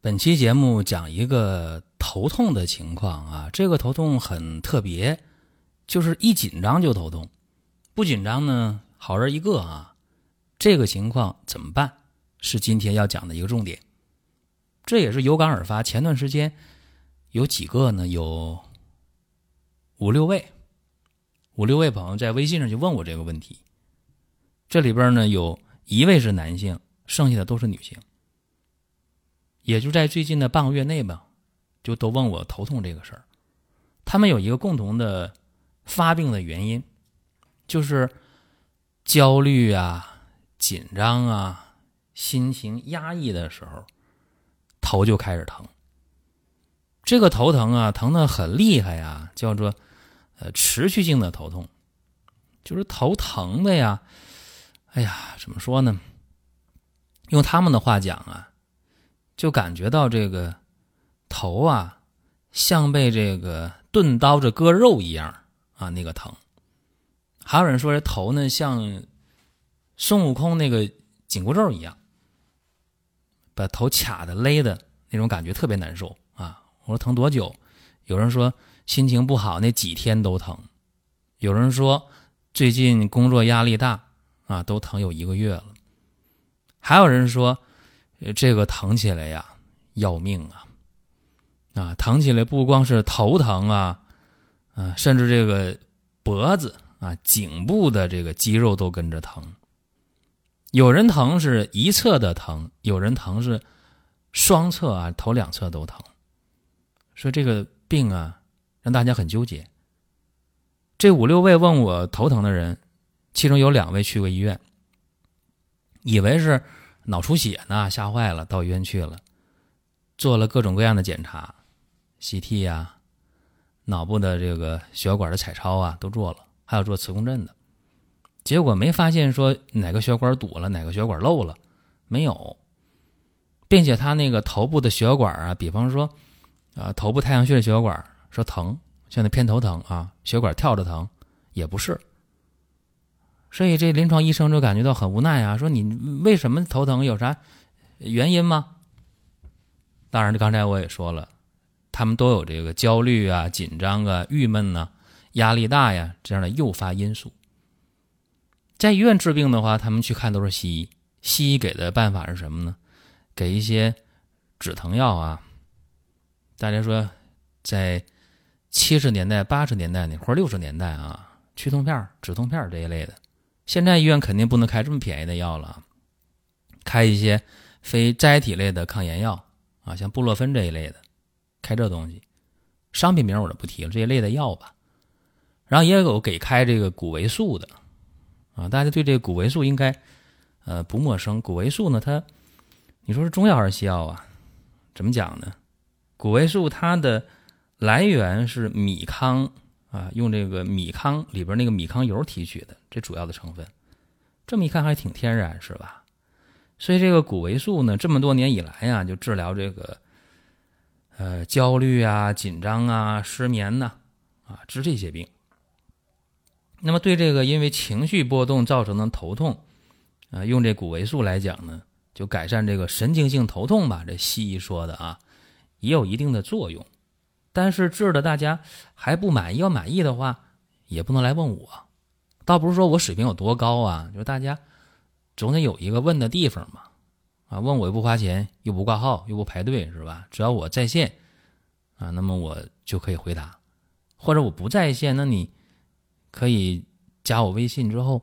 本期节目讲一个头痛的情况啊，这个头痛很特别，就是一紧张就头痛，不紧张呢好人一个啊。这个情况怎么办？是今天要讲的一个重点。这也是有感而发，前段时间有几个呢，有五六位，五六位朋友在微信上就问我这个问题。这里边呢有一位是男性，剩下的都是女性。也就在最近的半个月内吧，就都问我头痛这个事儿。他们有一个共同的发病的原因，就是焦虑啊、紧张啊、心情压抑的时候，头就开始疼。这个头疼啊，疼的很厉害呀，叫做呃持续性的头痛，就是头疼的呀。哎呀，怎么说呢？用他们的话讲啊。就感觉到这个头啊，像被这个钝刀子割肉一样啊，那个疼。还有人说这头呢，像孙悟空那个紧箍咒一样，把头卡的勒的那种感觉特别难受啊。我说疼多久？有人说心情不好那几天都疼，有人说最近工作压力大啊，都疼有一个月了。还有人说。这个疼起来呀，要命啊！啊，疼起来不光是头疼啊，啊，甚至这个脖子啊、颈部的这个肌肉都跟着疼。有人疼是一侧的疼，有人疼是双侧啊，头两侧都疼。说这个病啊，让大家很纠结。这五六位问我头疼的人，其中有两位去过医院，以为是。脑出血呢，吓坏了，到医院去了，做了各种各样的检查，CT 呀，脑部的这个血管的彩超啊都做了，还有做磁共振的，结果没发现说哪个血管堵了，哪个血管漏了，没有，并且他那个头部的血管啊，比方说啊头部太阳穴的血管说疼，现在偏头疼啊，血管跳着疼，也不是。所以这临床医生就感觉到很无奈啊，说你为什么头疼？有啥原因吗？当然，刚才我也说了，他们都有这个焦虑啊、紧张啊、郁闷呐、压力大呀这样的诱发因素。在医院治病的话，他们去看都是西医，西医给的办法是什么呢？给一些止疼药啊。大家说，在七十年代、八十年代那或者六十年代啊，去痛片、止痛片这一类的。现在医院肯定不能开这么便宜的药了，开一些非甾体类的抗炎药啊，像布洛芬这一类的，开这东西，商品名我就不提了，这一类的药吧。然后也有给开这个谷维素的啊，大家对这个谷维素应该呃不陌生。谷维素呢，它你说是中药还是西药啊？怎么讲呢？谷维素它的来源是米糠。啊，用这个米糠里边那个米糠油提取的，这主要的成分，这么一看还挺天然，是吧？所以这个谷维素呢，这么多年以来呀，就治疗这个呃焦虑啊、紧张啊、失眠呐，啊治这些病。那么对这个因为情绪波动造成的头痛，啊，用这谷维素来讲呢，就改善这个神经性头痛吧，这西医说的啊，也有一定的作用。但是治的大家还不满意，要满意的话也不能来问我，倒不是说我水平有多高啊，就是大家总得有一个问的地方嘛，啊，问我又不花钱，又不挂号，又不排队，是吧？只要我在线，啊，那么我就可以回答，或者我不在线，那你可以加我微信之后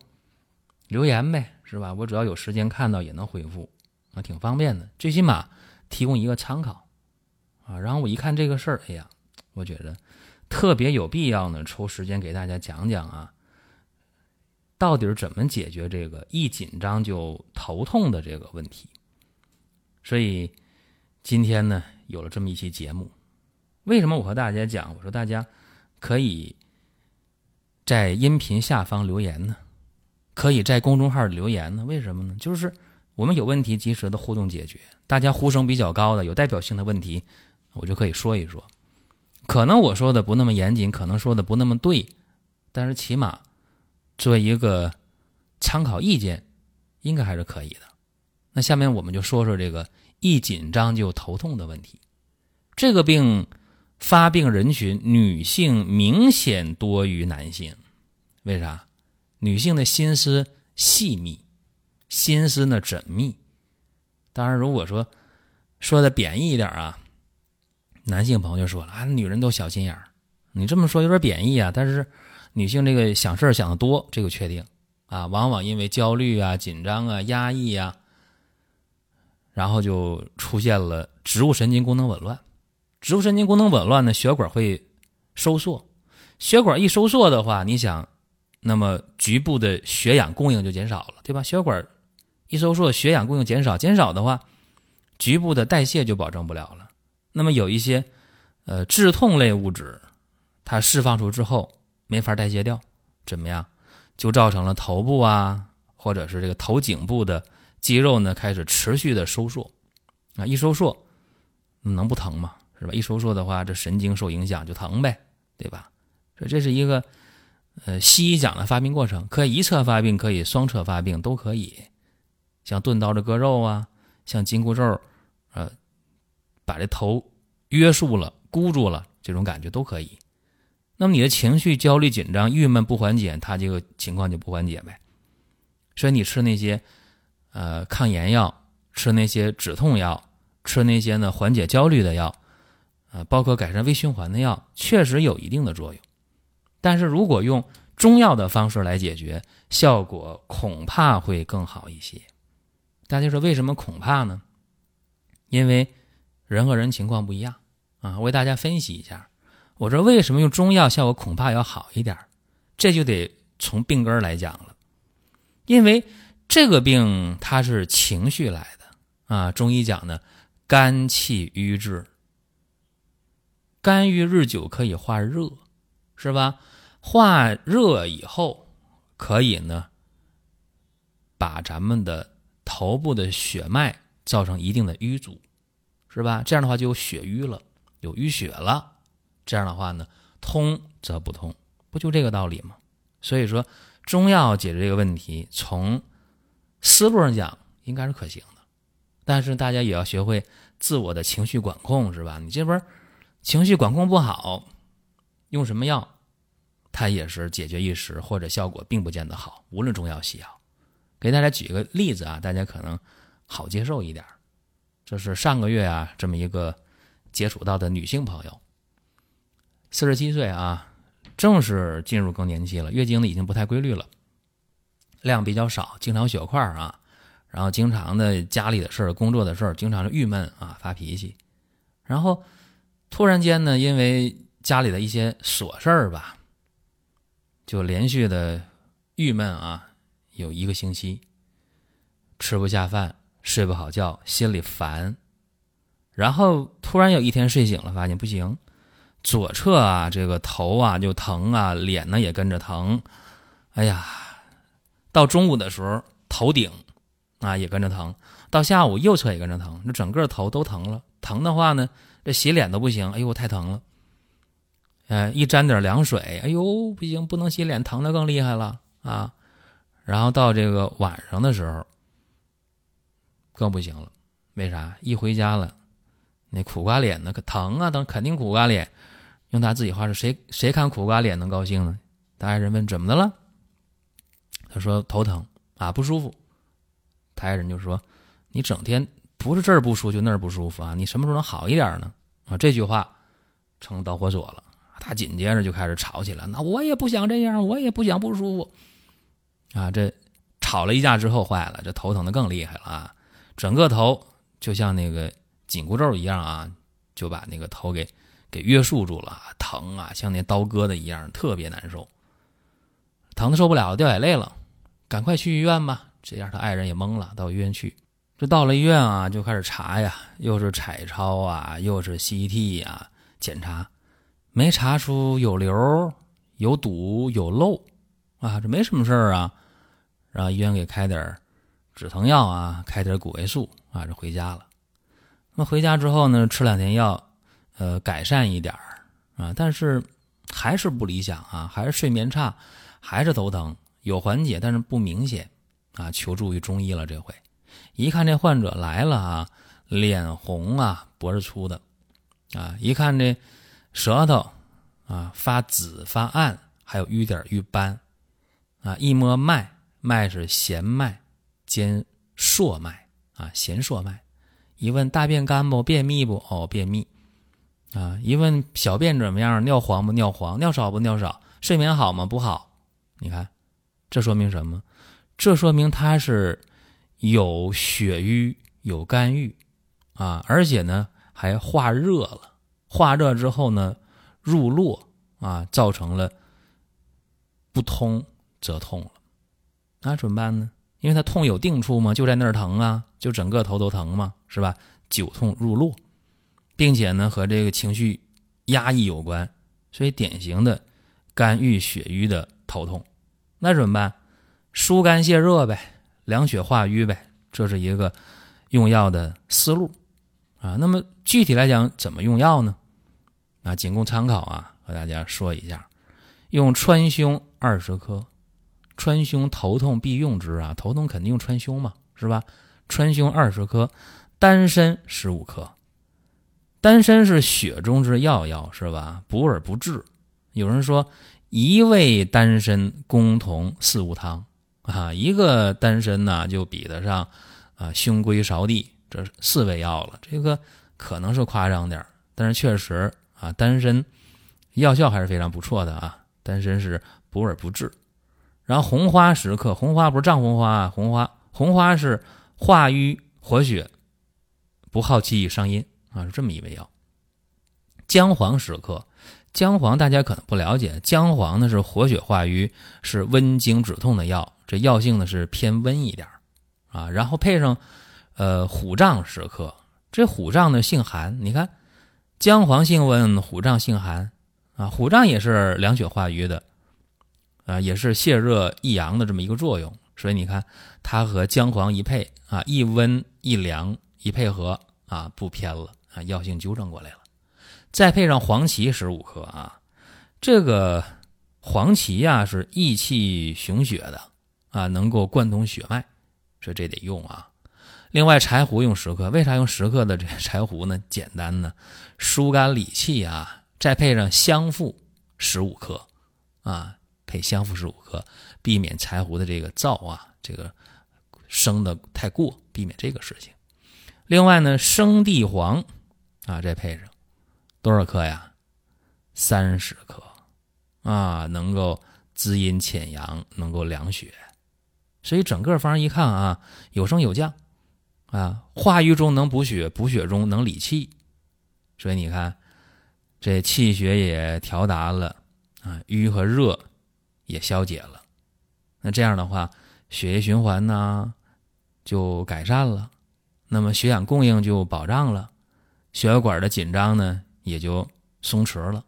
留言呗，是吧？我只要有时间看到也能回复，啊，挺方便的，最起码提供一个参考，啊，然后我一看这个事儿，哎呀。我觉得特别有必要呢，抽时间给大家讲讲啊，到底是怎么解决这个一紧张就头痛的这个问题。所以今天呢有了这么一期节目。为什么我和大家讲？我说大家可以在音频下方留言呢，可以在公众号留言呢？为什么呢？就是我们有问题及时的互动解决。大家呼声比较高的、有代表性的问题，我就可以说一说。可能我说的不那么严谨，可能说的不那么对，但是起码作为一个参考意见，应该还是可以的。那下面我们就说说这个一紧张就头痛的问题。这个病发病人群女性明显多于男性，为啥？女性的心思细密，心思呢缜密。当然，如果说说的贬义一点啊，男性朋友就说了啊，女人都小心眼儿。你这么说有点贬义啊，但是女性这个想事儿想的多，这个确定啊，往往因为焦虑啊、紧张啊、压抑啊。然后就出现了植物神经功能紊乱，植物神经功能紊乱呢，血管会收缩，血管一收缩的话，你想，那么局部的血氧供应就减少了，对吧？血管一收缩，血氧供应减少，减少的话，局部的代谢就保证不了了。那么有一些呃致痛类物质，它释放出之后没法代谢掉，怎么样？就造成了头部啊，或者是这个头颈部的。肌肉呢开始持续的收缩，啊，一收缩能不疼吗？是吧？一收缩的话，这神经受影响就疼呗，对吧？所以这是一个呃西医讲的发病过程，可以一侧发病，可以双侧发病，都可以。像钝刀的割肉啊，像紧箍咒，呃，把这头约束了、箍住了，这种感觉都可以。那么你的情绪焦虑、紧张、郁闷不缓解，它这个情况就不缓解呗。所以你吃那些。呃，抗炎药，吃那些止痛药，吃那些呢缓解焦虑的药，呃，包括改善微循环的药，确实有一定的作用。但是如果用中药的方式来解决，效果恐怕会更好一些。大家说为什么恐怕呢？因为人和人情况不一样啊。我给大家分析一下，我说为什么用中药效果恐怕要好一点？这就得从病根来讲了，因为。这个病它是情绪来的啊，中医讲呢，肝气郁滞，肝郁日久可以化热，是吧？化热以后可以呢，把咱们的头部的血脉造成一定的淤阻，是吧？这样的话就有血瘀了，有淤血了。这样的话呢，通则不通，不就这个道理吗？所以说，中药解决这个问题，从思路上讲应该是可行的，但是大家也要学会自我的情绪管控，是吧？你这边情绪管控不好，用什么药，它也是解决一时，或者效果并不见得好。无论中药西药，给大家举个例子啊，大家可能好接受一点。这是上个月啊，这么一个接触到的女性朋友，四十七岁啊，正是进入更年期了，月经呢已经不太规律了。量比较少，经常血块啊，然后经常的家里的事儿、工作的事儿，经常是郁闷啊，发脾气。然后突然间呢，因为家里的一些琐事儿吧，就连续的郁闷啊，有一个星期，吃不下饭，睡不好觉，心里烦。然后突然有一天睡醒了，发现不行，左侧啊这个头啊就疼啊，脸呢也跟着疼，哎呀。到中午的时候，头顶啊也跟着疼；到下午，右侧也跟着疼，那整个头都疼了。疼的话呢，这洗脸都不行，哎呦，太疼了。哎，一沾点凉水，哎呦，不行，不能洗脸，疼的更厉害了啊。然后到这个晚上的时候，更不行了。为啥？一回家了，那苦瓜脸呢可疼啊，疼，肯定苦瓜脸。用他自己话说，谁谁看苦瓜脸能高兴呢？大爱人问怎么的了？他说头疼啊，不舒服。他爱人就说：“你整天不是这儿不舒服就那儿不舒服啊，你什么时候能好一点呢？”啊，这句话成导火索了。他紧接着就开始吵起来。那我也不想这样，我也不想不舒服。啊，这吵了一架之后坏了，这头疼的更厉害了啊！整个头就像那个紧箍咒一样啊，就把那个头给给约束住了，疼啊，像那刀割的一样，特别难受，疼的受不了，掉眼泪了。赶快去医院吧！这样他爱人也懵了，到医院去，这到了医院啊，就开始查呀，又是彩超啊，又是 CT 呀，检查，没查出有瘤、有堵、有漏啊，这没什么事儿啊。让医院给开点止疼药啊，开点谷维素啊，就回家了。那么回家之后呢，吃两天药，呃，改善一点儿啊，但是还是不理想啊，还是睡眠差，还是头疼，有缓解，但是不明显啊。求助于中医了，这回一看这患者来了啊，脸红啊，脖子粗的啊，一看这舌头啊发紫发暗，还有瘀点瘀斑啊，一摸脉。脉是弦脉兼硕脉啊，弦硕脉。一问大便干不？便秘不？哦，便秘。啊，一问小便怎么样？尿黄不？尿黄。尿少不？尿少。睡眠好吗？不好。你看，这说明什么？这说明他是有血瘀、有肝郁啊，而且呢还化热了。化热之后呢，入络啊，造成了不通则痛了。那怎么办呢？因为他痛有定处吗？就在那儿疼啊，就整个头都疼嘛，是吧？久痛入络，并且呢和这个情绪压抑有关，所以典型的肝郁血瘀的头痛。那怎么办？疏肝泄热呗，凉血化瘀呗，这是一个用药的思路啊。那么具体来讲，怎么用药呢？啊，仅供参考啊，和大家说一下，用川芎二十克。川芎头痛必用之啊，头痛肯定用川芎嘛，是吧？川芎二十克，丹参十五克。丹参是血中之要药，是吧？补而不滞。有人说一味丹参共同四物汤啊，一个丹参呢就比得上啊胸归芍地这四味药了。这个可能是夸张点但是确实啊，丹参药效还是非常不错的啊。丹参是补而不滞。然后红花十克，红花不是藏红花啊，红花红花是化瘀活血，不耗气伤阴啊，是这么一味药。姜黄十克，姜黄大家可能不了解，姜黄呢是活血化瘀，是温经止痛的药，这药性呢是偏温一点啊。然后配上呃虎杖十克，这虎杖呢性寒，你看姜黄性温，虎杖性寒啊，虎杖也是凉血化瘀的。啊，也是泻热益阳的这么一个作用，所以你看它和姜黄一配啊，一温一凉一配合啊，不偏了啊，药性纠正过来了。再配上黄芪十五克啊，这个黄芪呀是益气雄血的啊，能够贯通血脉，所以这得用啊。另外柴胡用十克，为啥用十克的这柴胡呢？简单呢，疏肝理气啊。再配上香附十五克啊。配香附十五克，避免柴胡的这个燥啊，这个生的太过，避免这个事情。另外呢，生地黄啊，再配上多少克呀？三十克啊，能够滋阴潜阳，能够凉血。所以整个方一看啊，有升有降啊，化瘀中能补血，补血中能理气。所以你看，这气血也调达了啊，瘀和热。也消解了，那这样的话，血液循环呢就改善了，那么血氧供应就保障了，血管的紧张呢也就松弛了。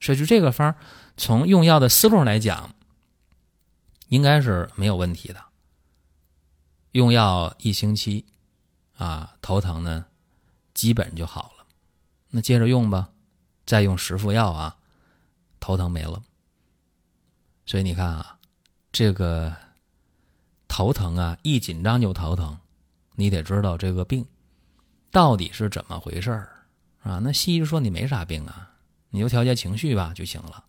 所以就这个方，从用药的思路来讲，应该是没有问题的。用药一星期，啊，头疼呢基本就好了。那接着用吧，再用十副药啊，头疼没了。所以你看啊，这个头疼啊，一紧张就头疼，你得知道这个病到底是怎么回事儿啊？那西医说你没啥病啊，你就调节情绪吧就行了。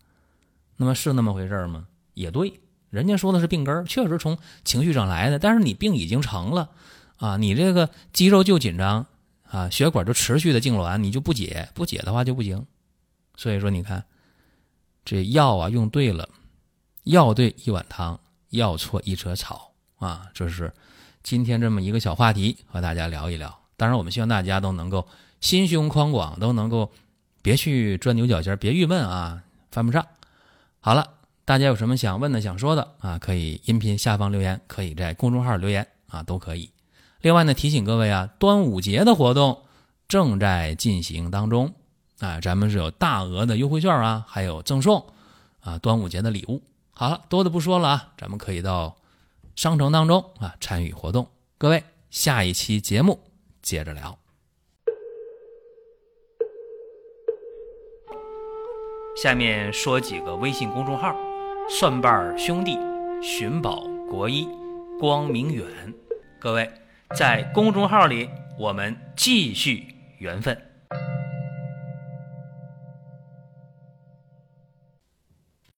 那么是那么回事儿吗？也对，人家说的是病根儿，确实从情绪上来的。但是你病已经成了啊，你这个肌肉就紧张啊，血管就持续的痉挛，你就不解，不解的话就不行。所以说，你看这药啊，用对了。药对一碗汤，药错一车草啊！这是今天这么一个小话题，和大家聊一聊。当然，我们希望大家都能够心胸宽广，都能够别去钻牛角尖，别郁闷啊，犯不上。好了，大家有什么想问的、想说的啊，可以音频下方留言，可以在公众号留言啊，都可以。另外呢，提醒各位啊，端午节的活动正在进行当中啊，咱们是有大额的优惠券啊，还有赠送啊，端午节的礼物。好了，多的不说了啊，咱们可以到商城当中啊参与活动。各位，下一期节目接着聊。下面说几个微信公众号：蒜瓣兄弟、寻宝国医、光明远。各位在公众号里，我们继续缘分。